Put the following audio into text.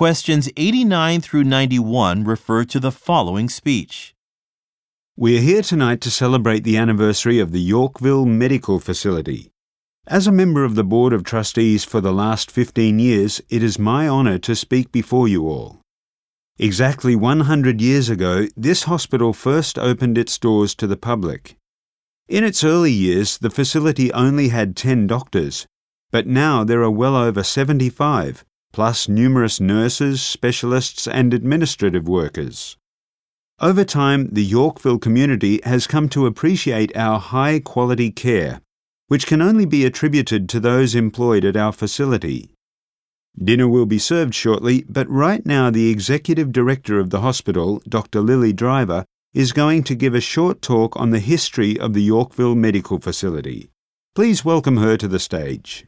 Questions 89 through 91 refer to the following speech. We are here tonight to celebrate the anniversary of the Yorkville Medical Facility. As a member of the Board of Trustees for the last 15 years, it is my honour to speak before you all. Exactly 100 years ago, this hospital first opened its doors to the public. In its early years, the facility only had 10 doctors, but now there are well over 75, plus numerous nurses, specialists, and administrative workers. Over time, the Yorkville community has come to appreciate our high quality care, which can only be attributed to those employed at our facility. Dinner will be served shortly, but right now the Executive Director of the hospital, Dr. Lily Driver, is going to give a short talk on the history of the Yorkville Medical Facility. Please welcome her to the stage.